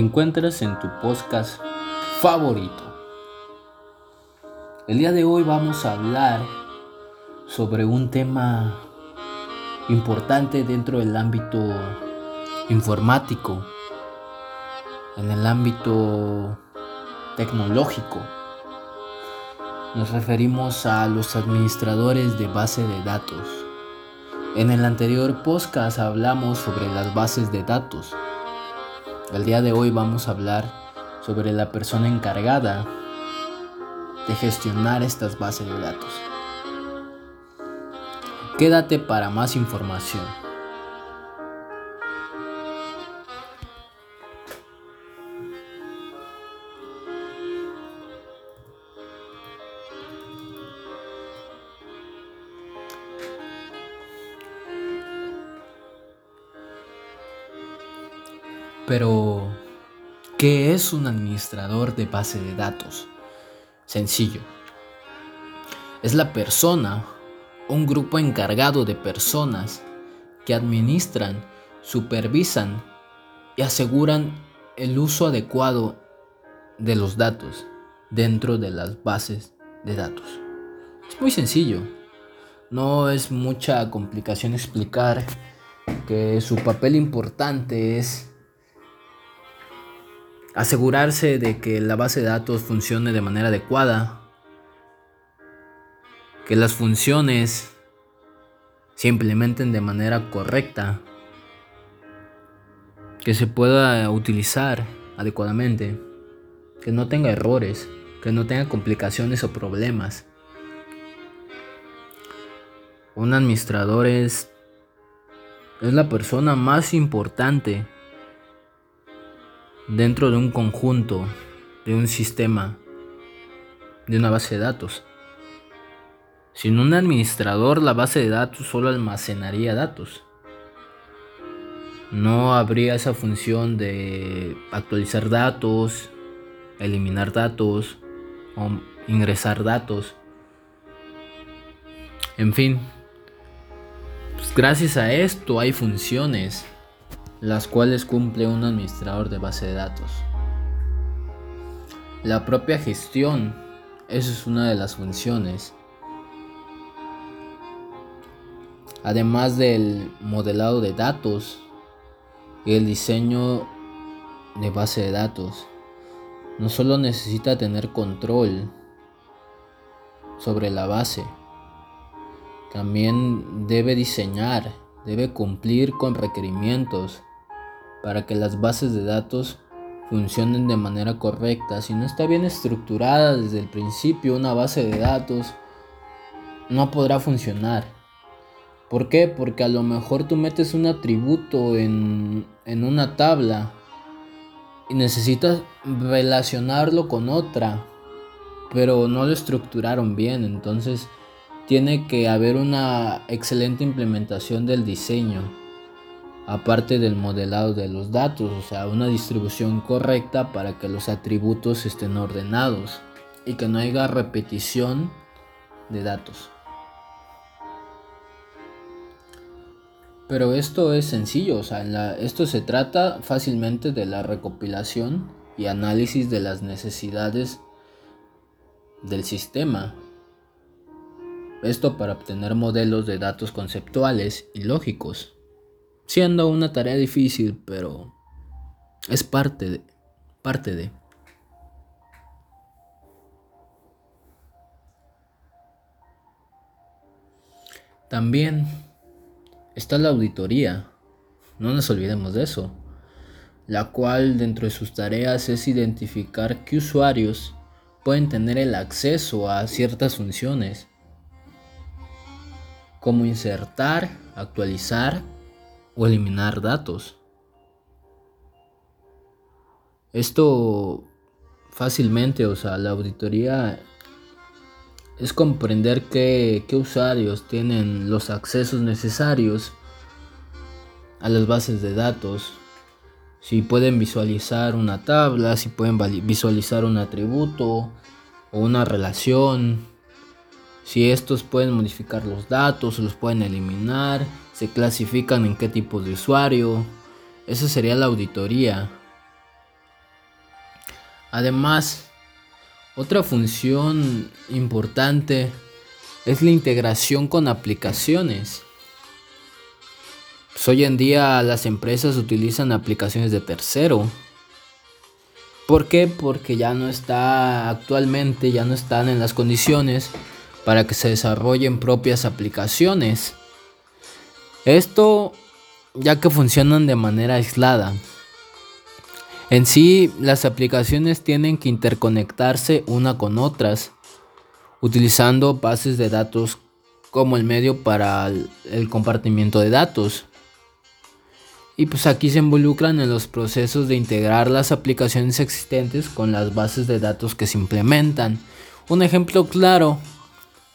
encuentras en tu podcast favorito. El día de hoy vamos a hablar sobre un tema importante dentro del ámbito informático, en el ámbito tecnológico. Nos referimos a los administradores de base de datos. En el anterior podcast hablamos sobre las bases de datos. El día de hoy vamos a hablar sobre la persona encargada de gestionar estas bases de datos. Quédate para más información. Pero, ¿qué es un administrador de base de datos? Sencillo. Es la persona, un grupo encargado de personas que administran, supervisan y aseguran el uso adecuado de los datos dentro de las bases de datos. Es muy sencillo. No es mucha complicación explicar que su papel importante es asegurarse de que la base de datos funcione de manera adecuada, que las funciones se implementen de manera correcta, que se pueda utilizar adecuadamente, que no tenga errores, que no tenga complicaciones o problemas. Un administrador es, es la persona más importante dentro de un conjunto, de un sistema, de una base de datos. Sin un administrador, la base de datos solo almacenaría datos. No habría esa función de actualizar datos, eliminar datos o ingresar datos. En fin, pues gracias a esto hay funciones las cuales cumple un administrador de base de datos. La propia gestión, eso es una de las funciones. Además del modelado de datos y el diseño de base de datos, no solo necesita tener control sobre la base, también debe diseñar, debe cumplir con requerimientos para que las bases de datos funcionen de manera correcta. Si no está bien estructurada desde el principio una base de datos, no podrá funcionar. ¿Por qué? Porque a lo mejor tú metes un atributo en, en una tabla y necesitas relacionarlo con otra, pero no lo estructuraron bien. Entonces tiene que haber una excelente implementación del diseño aparte del modelado de los datos, o sea, una distribución correcta para que los atributos estén ordenados y que no haya repetición de datos. Pero esto es sencillo, o sea, esto se trata fácilmente de la recopilación y análisis de las necesidades del sistema. Esto para obtener modelos de datos conceptuales y lógicos siendo una tarea difícil, pero es parte de, parte de. También está la auditoría, no nos olvidemos de eso, la cual dentro de sus tareas es identificar qué usuarios pueden tener el acceso a ciertas funciones, como insertar, actualizar o eliminar datos. Esto fácilmente, o sea, la auditoría es comprender qué, usuarios tienen los accesos necesarios a las bases de datos, si pueden visualizar una tabla, si pueden visualizar un atributo o una relación, si estos pueden modificar los datos, los pueden eliminar, se clasifican en qué tipo de usuario. Esa sería la auditoría. Además, otra función importante es la integración con aplicaciones. Pues hoy en día las empresas utilizan aplicaciones de tercero. ¿Por qué? Porque ya no está actualmente, ya no están en las condiciones para que se desarrollen propias aplicaciones. Esto ya que funcionan de manera aislada. En sí, las aplicaciones tienen que interconectarse una con otras, utilizando bases de datos como el medio para el compartimiento de datos. Y pues aquí se involucran en los procesos de integrar las aplicaciones existentes con las bases de datos que se implementan. Un ejemplo claro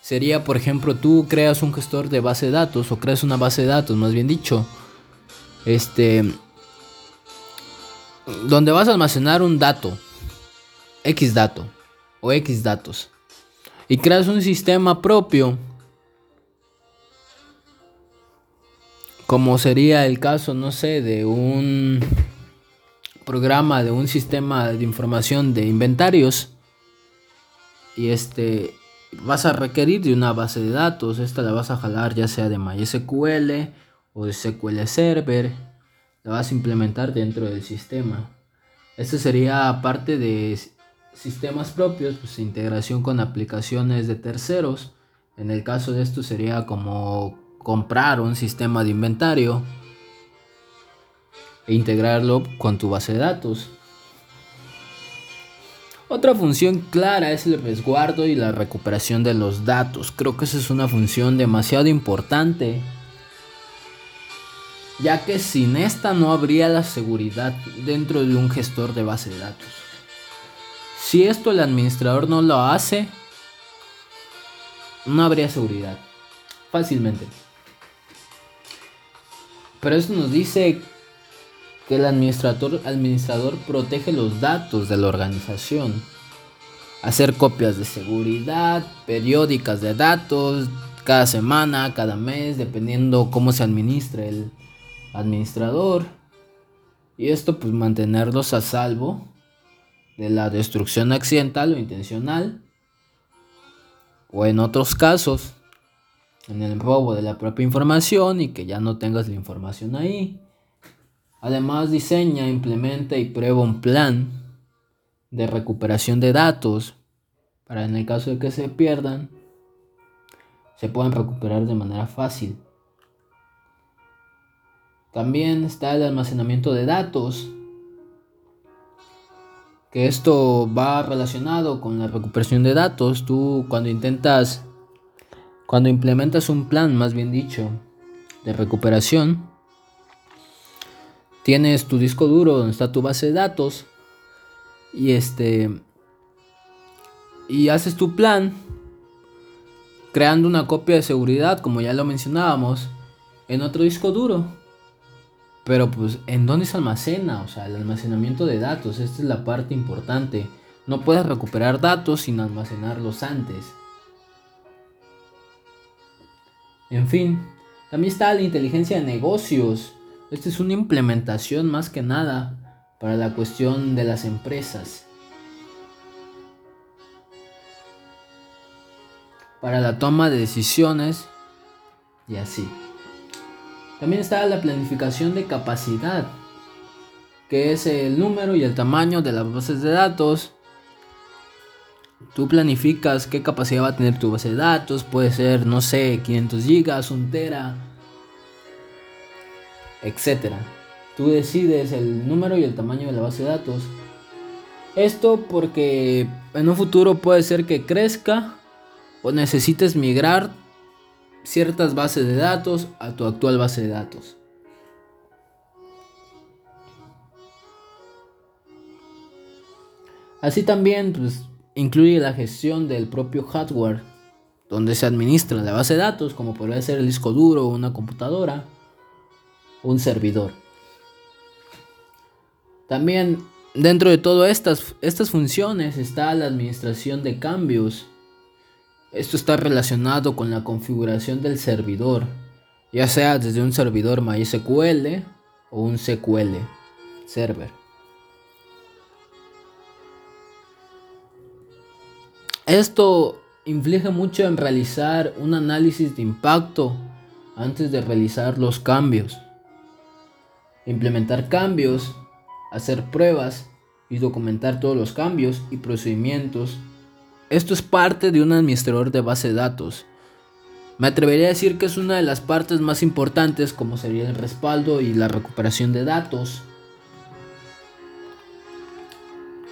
sería, por ejemplo, tú creas un gestor de base de datos o creas una base de datos, más bien dicho. Este donde vas a almacenar un dato, X dato o X datos, y creas un sistema propio, como sería el caso, no sé, de un programa, de un sistema de información de inventarios, y este vas a requerir de una base de datos, esta la vas a jalar ya sea de MySQL o de SQL Server la vas a implementar dentro del sistema. Esto sería parte de sistemas propios, pues integración con aplicaciones de terceros. En el caso de esto sería como comprar un sistema de inventario e integrarlo con tu base de datos. Otra función clara es el resguardo y la recuperación de los datos. Creo que esa es una función demasiado importante ya que sin esta no habría la seguridad dentro de un gestor de base de datos. Si esto el administrador no lo hace, no habría seguridad. Fácilmente. Pero eso nos dice que el administrador, administrador protege los datos de la organización. Hacer copias de seguridad, periódicas de datos, cada semana, cada mes, dependiendo cómo se administre el, administrador. Y esto pues mantenerlos a salvo de la destrucción accidental o intencional. O en otros casos, en el robo de la propia información y que ya no tengas la información ahí. Además diseña, implementa y prueba un plan de recuperación de datos para en el caso de que se pierdan, se puedan recuperar de manera fácil. También está el almacenamiento de datos, que esto va relacionado con la recuperación de datos. Tú cuando intentas, cuando implementas un plan, más bien dicho, de recuperación, tienes tu disco duro donde está tu base de datos y este y haces tu plan creando una copia de seguridad, como ya lo mencionábamos, en otro disco duro. Pero pues, ¿en dónde se almacena? O sea, el almacenamiento de datos, esta es la parte importante. No puedes recuperar datos sin almacenarlos antes. En fin, también está la inteligencia de negocios. Esta es una implementación más que nada para la cuestión de las empresas. Para la toma de decisiones y así. También está la planificación de capacidad, que es el número y el tamaño de las bases de datos. Tú planificas qué capacidad va a tener tu base de datos, puede ser, no sé, 500 gigas, 1 tera, etc. Tú decides el número y el tamaño de la base de datos. Esto porque en un futuro puede ser que crezca o necesites migrar ciertas bases de datos a tu actual base de datos. Así también pues, incluye la gestión del propio hardware, donde se administra la base de datos, como podría ser el disco duro, una computadora, un servidor. También dentro de todas estas, estas funciones está la administración de cambios esto está relacionado con la configuración del servidor, ya sea desde un servidor MySQL o un SQL server. Esto inflige mucho en realizar un análisis de impacto antes de realizar los cambios. Implementar cambios, hacer pruebas y documentar todos los cambios y procedimientos. Esto es parte de un administrador de base de datos. Me atrevería a decir que es una de las partes más importantes como sería el respaldo y la recuperación de datos.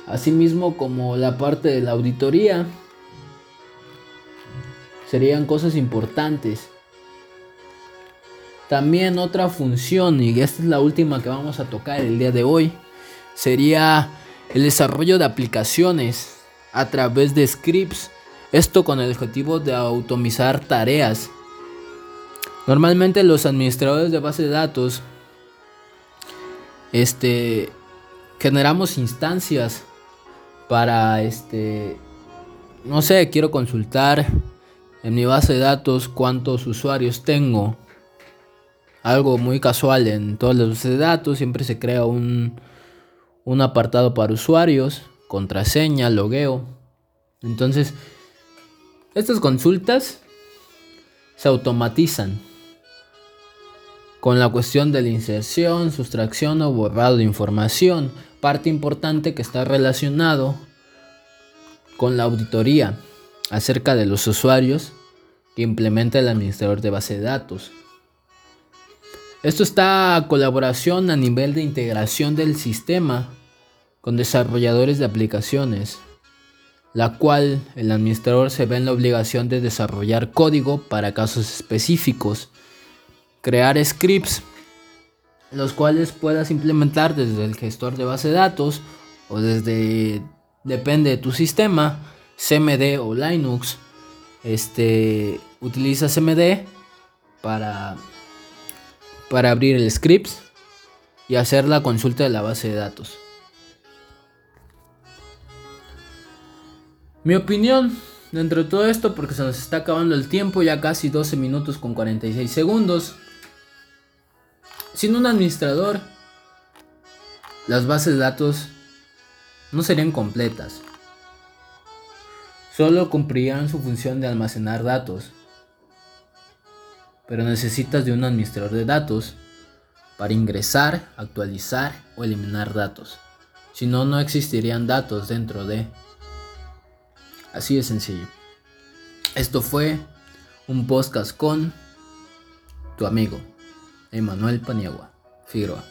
Asimismo como la parte de la auditoría. Serían cosas importantes. También otra función, y esta es la última que vamos a tocar el día de hoy, sería el desarrollo de aplicaciones a través de scripts. Esto con el objetivo de automizar tareas. Normalmente los administradores de base de datos este generamos instancias para este no sé, quiero consultar en mi base de datos cuántos usuarios tengo. Algo muy casual en todas las bases de datos, siempre se crea un un apartado para usuarios, contraseña, logueo. Entonces, estas consultas se automatizan con la cuestión de la inserción, sustracción o borrado de información, parte importante que está relacionado con la auditoría acerca de los usuarios que implementa el administrador de base de datos. Esto está a colaboración a nivel de integración del sistema con desarrolladores de aplicaciones, la cual el administrador se ve en la obligación de desarrollar código para casos específicos, crear scripts, los cuales puedas implementar desde el gestor de base de datos o desde, depende de tu sistema, CMD o Linux, este, utiliza CMD para para abrir el script y hacer la consulta de la base de datos. Mi opinión dentro de todo esto, porque se nos está acabando el tiempo, ya casi 12 minutos con 46 segundos. Sin un administrador, las bases de datos no serían completas. Solo cumplirían su función de almacenar datos pero necesitas de un administrador de datos para ingresar, actualizar o eliminar datos. Si no, no existirían datos dentro de... Así de sencillo. Esto fue un podcast con tu amigo, Emanuel Paniagua Figueroa.